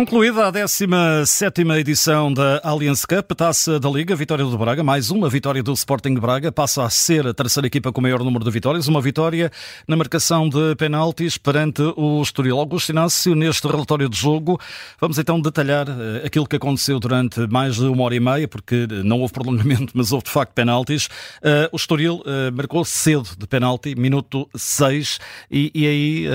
Concluída a 17 edição da Allianz Cup, taça da Liga, vitória do Braga, mais uma vitória do Sporting Braga, passa a ser a terceira equipa com o maior número de vitórias, uma vitória na marcação de penaltis perante o Estoril. Augusto Inácio, neste relatório de jogo, vamos então detalhar eh, aquilo que aconteceu durante mais de uma hora e meia, porque não houve prolongamento, mas houve de facto penaltis. Uh, o Estoril marcou cedo de penalti, minuto 6, e, e aí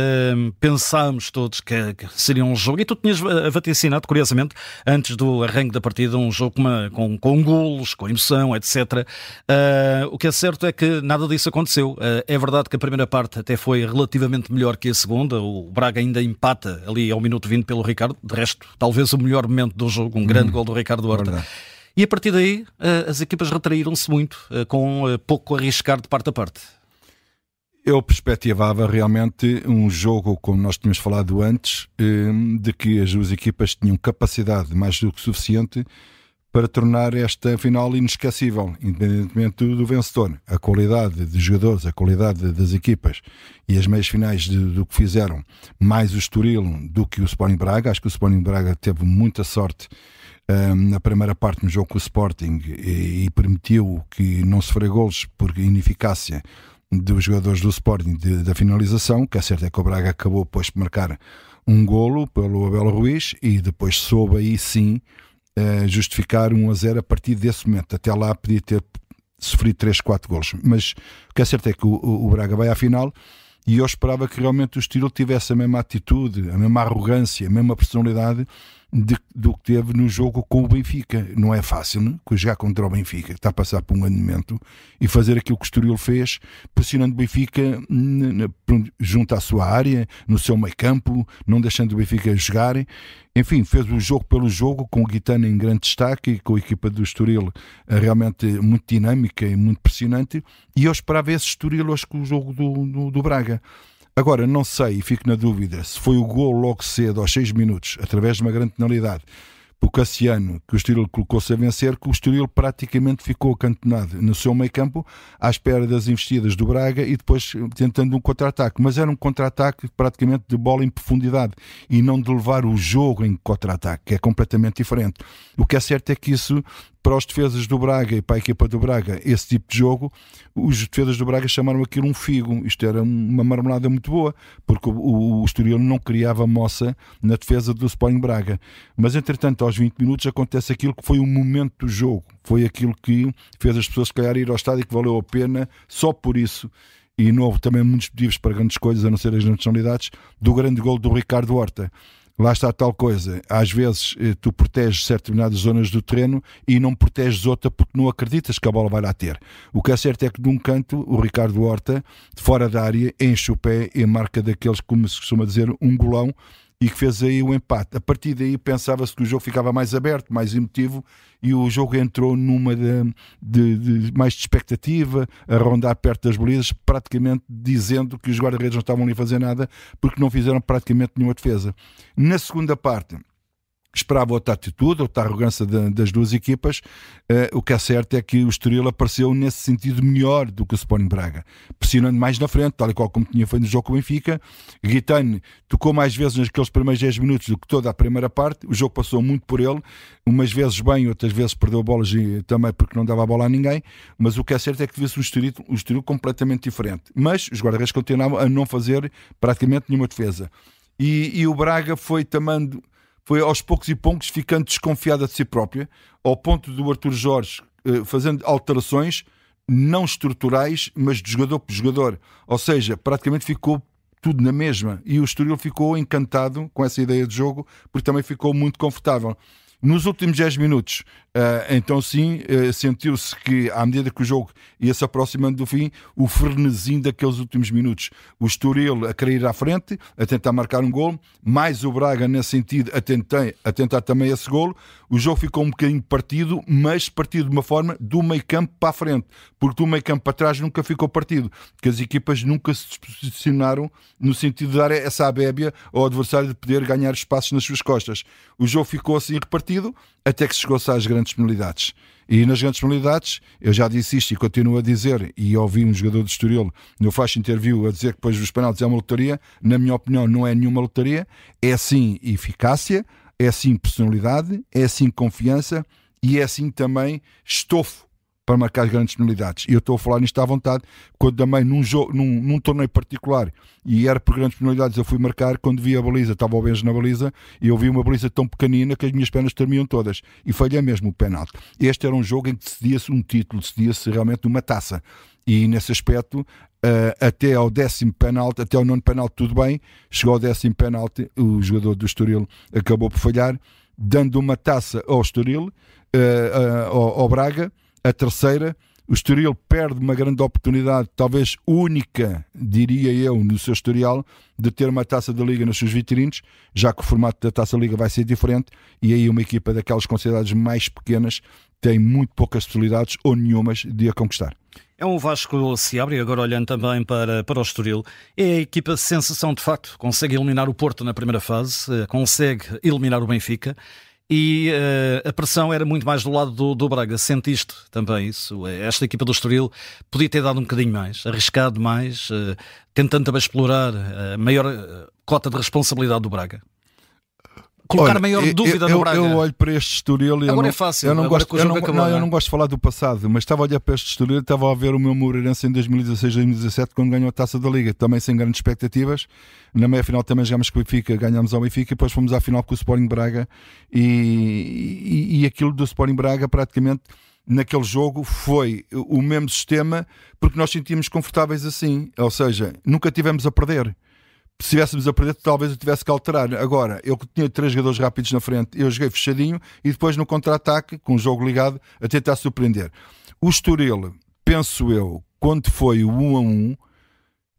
pensámos todos que, que, seria um jogo, e tu tinhas vaticinado, curiosamente, antes do arranque da partida, um jogo com, uma, com, com golos, com emoção, etc. Uh, o que é certo é que nada disso aconteceu. Uh, é verdade que a primeira parte até foi relativamente melhor que a segunda. O Braga ainda empata ali ao minuto 20 pelo Ricardo. De resto, talvez o melhor momento do jogo, um grande hum, gol do Ricardo Horta. Verdade. E a partir daí, uh, as equipas retraíram-se muito, com pouco arriscar de parte a parte eu perspectivava realmente um jogo, como nós tínhamos falado antes, hum, de que as duas equipas tinham capacidade mais do que suficiente para tornar esta final inesquecível, independentemente do vencedor. A qualidade de jogadores, a qualidade das equipas e as meias finais de, do que fizeram, mais o Estoril do que o Sporting Braga. Acho que o Sporting Braga teve muita sorte um, na primeira parte no jogo com o Sporting e, e permitiu que não sofreu golos por ineficácia dos jogadores do Sporting de, da finalização, que é certo é que o Braga acabou depois de marcar um golo pelo Abel Ruiz e depois soube aí sim uh, justificar 1 a 0 a partir desse momento. Até lá podia ter sofrido 3, 4 golos. Mas o que é certo é que o, o Braga vai à final e eu esperava que realmente o estilo tivesse a mesma atitude, a mesma arrogância, a mesma personalidade de, do que teve no jogo com o Benfica. Não é fácil, né? jogar contra o Benfica, que está a passar por um andamento, e fazer aquilo que o Estoril fez, pressionando o Benfica junto à sua área, no seu meio campo, não deixando o Benfica jogar. Enfim, fez o jogo pelo jogo, com o Guitana em grande destaque e com a equipa do Estoril eh, realmente muito dinâmica e muito pressionante. E eu esperava esse Estoril hoje com o jogo do, do, do Braga. Agora, não sei e fico na dúvida se foi o gol logo cedo, aos 6 minutos, através de uma grande penalidade, por Cassiano, que o Estoril colocou-se a vencer, que o Estoril praticamente ficou acantonado no seu meio campo, à espera das investidas do Braga e depois tentando um contra-ataque. Mas era um contra-ataque praticamente de bola em profundidade e não de levar o jogo em contra-ataque, que é completamente diferente. O que é certo é que isso para os defesas do Braga e para a equipa do Braga esse tipo de jogo, os defesas do Braga chamaram aquilo um figo. Isto era uma marmelada muito boa, porque o, o Estoril não criava moça na defesa do Sporting Braga. Mas entretanto, aos 20 minutos, acontece aquilo que foi o momento do jogo. Foi aquilo que fez as pessoas, se calhar, ir ao estádio e que valeu a pena só por isso e não houve também muitos motivos para grandes coisas, a não ser as nacionalidades, do grande gol do Ricardo Horta lá está tal coisa. Às vezes eh, tu proteges determinadas zonas do terreno e não proteges outra porque não acreditas que a bola vai lá ter. O que é certo é que de um canto o Ricardo Horta, fora da área, enche o pé e marca daqueles, como se costuma dizer, um golão e que fez aí o empate. A partir daí pensava-se que o jogo ficava mais aberto, mais emotivo e o jogo entrou numa de, de, de mais de expectativa, a rondar perto das balizas, praticamente dizendo que os guarda-redes não estavam ali a fazer nada porque não fizeram praticamente nenhuma defesa. Na segunda parte esperava outra atitude, outra arrogância das duas equipas. Uh, o que é certo é que o Estoril apareceu nesse sentido melhor do que o Sporting Braga, pressionando mais na frente, tal e qual como tinha feito no jogo com o Benfica. Guitane tocou mais vezes naqueles primeiros 10 minutos do que toda a primeira parte. O jogo passou muito por ele, umas vezes bem, outras vezes perdeu bolas também porque não dava a bola a ninguém. Mas o que é certo é que viu-se um Estoril, um Estoril completamente diferente. Mas os guarda-redes continuavam a não fazer praticamente nenhuma defesa. E, e o Braga foi também foi aos poucos e poucos ficando desconfiada de si própria, ao ponto do Arthur Jorge eh, fazendo alterações não estruturais, mas de jogador por jogador. Ou seja, praticamente ficou tudo na mesma. E o Estoril ficou encantado com essa ideia de jogo, porque também ficou muito confortável. Nos últimos 10 minutos, então sim, uh, sentiu-se que, à medida que o jogo ia se aproximando do fim, o frenesim daqueles últimos minutos. O Estoril a querer à frente, a tentar marcar um gol, mais o Braga, nesse sentido, a, tentei, a tentar também esse gol. O jogo ficou um bocadinho partido, mas partido de uma forma do meio campo para a frente, porque do meio campo para trás nunca ficou partido, porque as equipas nunca se posicionaram no sentido de dar essa abébia ao adversário de poder ganhar espaços nas suas costas. O jogo ficou assim repartido partido, até que chegou-se às grandes penalidades. E nas grandes penalidades, eu já disse isto e continuo a dizer, e ouvi um jogador de Estoril no flash interview a dizer que depois dos penaltis é uma lotaria. Na minha opinião, não é nenhuma lotaria, é sim eficácia, É assim personalidade, é assim confiança e é assim também estofo para marcar grandes penalidades. E eu estou a falar nisto à vontade, quando também num, jogo, num, num torneio particular e era por grandes penalidades, eu fui marcar quando vi a baliza, estava o Benjo na baliza e eu vi uma baliza tão pequenina que as minhas pernas terminam todas e falhei mesmo o penalti. Este era um jogo em que decidia-se um título, decidia-se realmente uma taça. E nesse aspecto, uh, até ao décimo penalti, até ao nono penalti, tudo bem. Chegou ao décimo penalti, o jogador do Estoril acabou por falhar, dando uma taça ao Estoril, uh, ao, ao Braga a terceira, o Estoril perde uma grande oportunidade, talvez única, diria eu, no seu historial, de ter uma taça da Liga nos seus vitrines, já que o formato da taça da Liga vai ser diferente e aí uma equipa daquelas consideradas mais pequenas tem muito poucas possibilidades ou nenhumas de a conquistar. É um Vasco se abre, agora olhando também para, para o Estoril, é a equipa sensação de facto, consegue eliminar o Porto na primeira fase, eh, consegue eliminar o Benfica e uh, a pressão era muito mais do lado do, do Braga. Sentiste também isso? Esta equipa do Estoril podia ter dado um bocadinho mais, arriscado mais, uh, tentando também explorar a maior cota de responsabilidade do Braga colocar Olha, maior dúvida eu, no Braga. Eu olho para este Estoril e Agora não, é fácil. Eu não, gosto, eu, não, não, eu não gosto de falar do passado, mas estava a olhar para este Estoril e estava a ver o meu Moreirense em 2016-2017 quando ganhou a Taça da Liga, também sem grandes expectativas. Na meia-final também jogámos com o Benfica, ganhámos ao Benfica e depois fomos à final com o Sporting Braga e, e, e aquilo do Sporting Braga praticamente naquele jogo foi o mesmo sistema porque nós sentíamos confortáveis assim, ou seja, nunca tivemos a perder se estivéssemos a perder, talvez eu tivesse que alterar. Agora, eu tinha três jogadores rápidos na frente, eu joguei fechadinho e depois no contra-ataque, com o jogo ligado, a tentar surpreender. O Estoril, penso eu, quando foi o 1 a 1,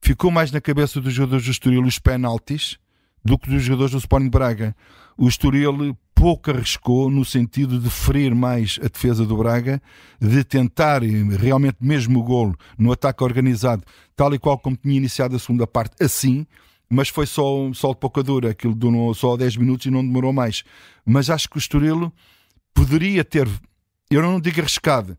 ficou mais na cabeça dos jogadores do Estoril os penaltis do que dos jogadores do Sporting Braga. O Estoril pouco arriscou no sentido de ferir mais a defesa do Braga, de tentar realmente mesmo o golo no ataque organizado, tal e qual como tinha iniciado a segunda parte, assim, mas foi só um sol de pouca dura, aquilo durou só 10 minutos e não demorou mais. Mas acho que o Estoril poderia ter, eu não digo arriscado,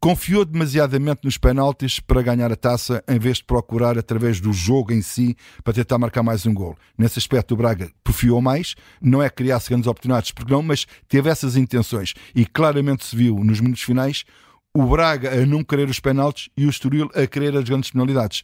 confiou demasiadamente nos penaltis para ganhar a taça em vez de procurar através do jogo em si para tentar marcar mais um gol. Nesse aspecto o Braga profiou mais, não é criar grandes oportunidades, porque não, mas teve essas intenções e claramente se viu nos minutos finais o Braga a não querer os penaltis e o Estoril a querer as grandes penalidades.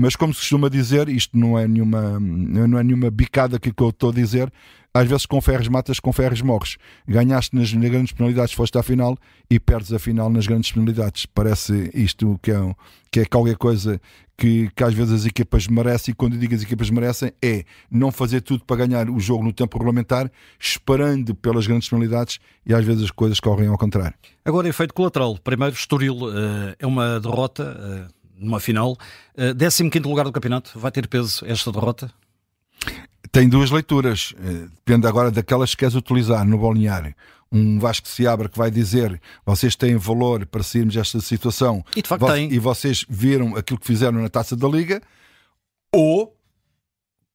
Mas como se costuma dizer, isto não é nenhuma, não é nenhuma bicada que eu estou a dizer, às vezes com ferros matas, com ferros morres. Ganhaste nas, nas, grandes penalidades, foste à final e perdes a final nas grandes penalidades. Parece isto que é, que é qualquer coisa que, que às vezes as equipas merecem, e quando eu digo as equipas merecem, é não fazer tudo para ganhar o jogo no tempo regulamentar, esperando pelas grandes penalidades e às vezes as coisas correm ao contrário. Agora, efeito colateral. Primeiro, Estoril uh, é uma derrota. Uh numa final. Uh, eh, 15 lugar do campeonato, vai ter peso esta derrota? Tem duas leituras, uh, depende agora daquelas que queres utilizar no balneário. Um Vasco se abre que vai dizer vocês têm valor para sairmos desta situação e, de facto tem. e vocês viram aquilo que fizeram na taça da Liga, ou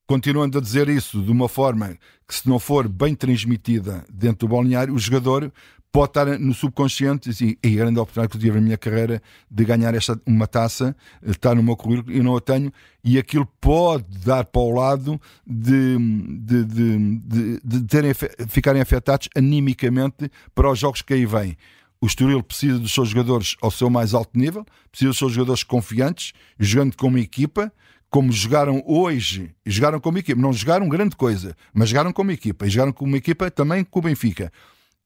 continuando a dizer isso de uma forma que, se não for bem transmitida dentro do balneário, o jogador pode estar no subconsciente assim, e a grande oportunidade que eu tive na minha carreira de ganhar esta, uma taça, está no meu currículo e não a tenho, e aquilo pode dar para o lado de, de, de, de, de terem, ficarem afetados animicamente para os jogos que aí vêm. O Estoril precisa dos seus jogadores ao seu mais alto nível, precisa dos seus jogadores confiantes, jogando como equipa, como jogaram hoje, jogaram como equipa, não jogaram grande coisa, mas jogaram como equipa, e jogaram como equipa também com o Benfica.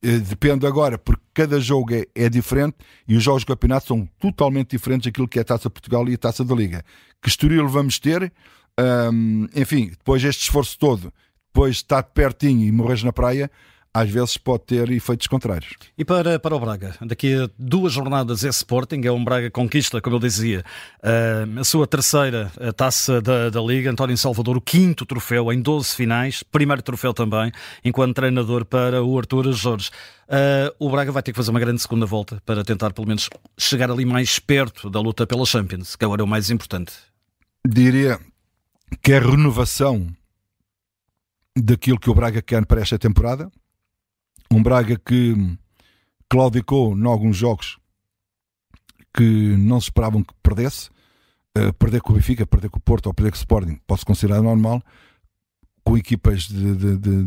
Eh, depende agora, porque cada jogo é, é, diferente e os jogos do campeonato são totalmente diferentes daquilo que é a Taça Portugal e a Taça da Liga. Que Estoril vamos ter, um, enfim, depois este esforço todo, depois de estar pertinho e morrer na praia, às vezes pode ter efeitos contrários. E para, para o Braga, daqui a duas jornadas é Sporting, é um Braga conquista, como eu dizia, a sua terceira taça da, da Liga, António Salvador, o quinto troféu em 12 finais, primeiro troféu também, enquanto treinador para o Artur Jorge. Uh, o Braga vai ter que fazer uma grande segunda volta para tentar pelo menos chegar ali mais perto da luta pela Champions, que agora é o mais importante. Diria que é a renovação daquilo que o Braga quer para esta temporada, um Braga que claudicou em alguns jogos que não se esperavam que perdesse. Uh, perder com o Benfica, perder com o Porto ou perder com o Sporting pode-se considerar normal. com equipas de, de, de,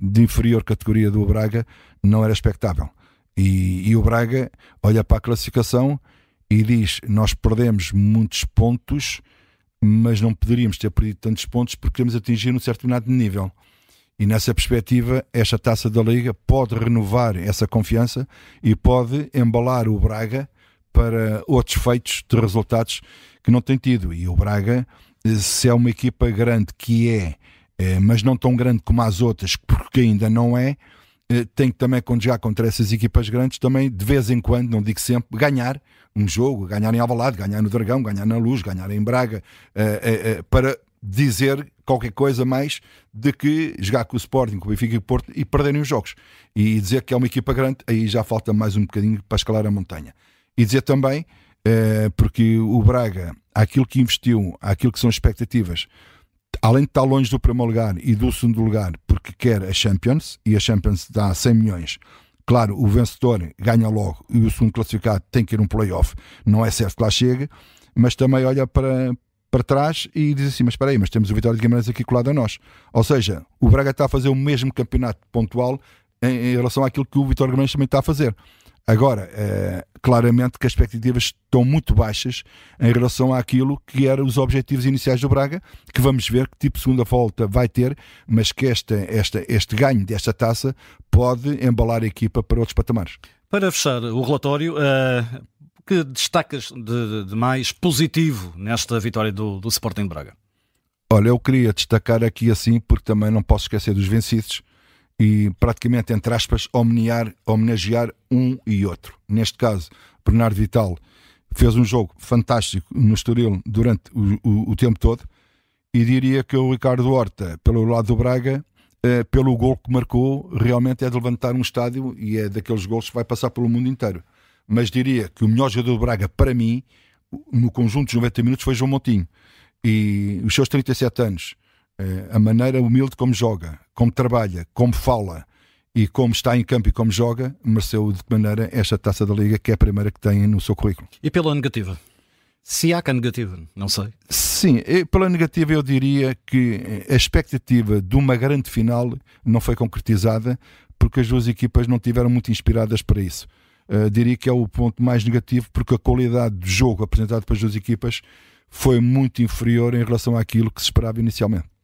de, inferior categoria do Braga não era expectável. E, e, o Braga olha para a classificação e diz: Nós perdemos muitos pontos, mas não poderíamos ter perdido tantos pontos porque queremos atingir um certo nível. E nessa perspectiva, esta taça da Liga pode renovar essa confiança e pode embalar o Braga para outros feitos de resultados que não tem tido. E o Braga, se é uma equipa grande que é, é mas não tão grande como as outras, porque ainda não é, eh, tem que também, quando já contra essas equipas grandes, também de vez em quando, não digo sempre, ganhar um jogo, ganhar em Alvalade, ganhar no Dragão, ganhar na Luz, ganhar em Braga, uh, para dizer qualquer coisa mais de que jogar com o Sporting, com o Benfica e o Porto e perderem os jogos. E dizer que é uma equipa grande, aí já falta mais um bocadinho para escalar a montanha. E dizer também, porque o Braga, aquilo que investiu, aquilo que são expectativas, além de estar longe do primeiro lugar e do segundo lugar, porque quer a Champions, e a Champions dá 100 milhões. Claro, o vencedor ganha logo e o segundo classificado tem que ir um playoff. Não é certo que lá chegue, mas também olha para, para trás e diz assim: Mas espera aí, mas temos o Vitória de Guimarães aqui colado a nós. Ou seja, o Braga está a fazer o mesmo campeonato pontual em, em relação àquilo que o Vitória de Guimarães também está a fazer. Agora, é, claramente que as expectativas estão muito baixas em relação àquilo que eram os objetivos iniciais do Braga, que vamos ver que tipo de segunda volta vai ter, mas que esta, esta, este ganho desta taça pode embalar a equipa para outros patamares. Para fechar o relatório, uh, que destacas de, de, mais positivo nesta vitória do, do Sporting Braga? Olha, eu queria destacar aqui assim, porque também não posso esquecer dos vencidos e praticamente, entre aspas, homenagear, homenagear um e outro. Neste caso, Bernardo Vital fez um jogo fantástico no Estoril durante o, o, o, tempo todo e diria que o Ricardo Horta, pelo lado do Braga, eh, pelo gol que marcou, realmente é de levantar um estádio e é daqueles gols que vai passar pelo mundo inteiro. Mas diria que o melhor jogador do Braga, para mim, no conjunto dos 90 minutos, foi João Montinho. E os seus 37 anos, eh, a maneira humilde como joga, como trabalha, como fala e como está em campo e como joga, mereceu de maneira esta taça da Liga, que é a primeira que tem no seu currículo. E pela negativa? Se há cá negativa, não sei. Sim, pela negativa eu diria que a expectativa de uma grande final não foi concretizada porque as duas equipas não tiveram muito inspiradas para isso. Uh, diria que é o ponto mais negativo porque a qualidade do jogo apresentado pelas duas equipas foi muito inferior em relação àquilo que se esperava inicialmente.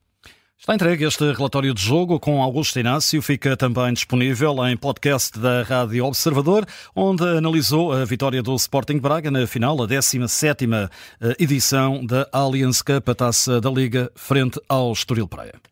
Está entregue este relatório de jogo com Augusto Inácio, fica também disponível em podcast da Rádio Observador, onde analisou a vitória do Sporting Braga na final, a 17ª eh, edição da Allianz Cup, a taça da Liga, frente ao Estoril Praia.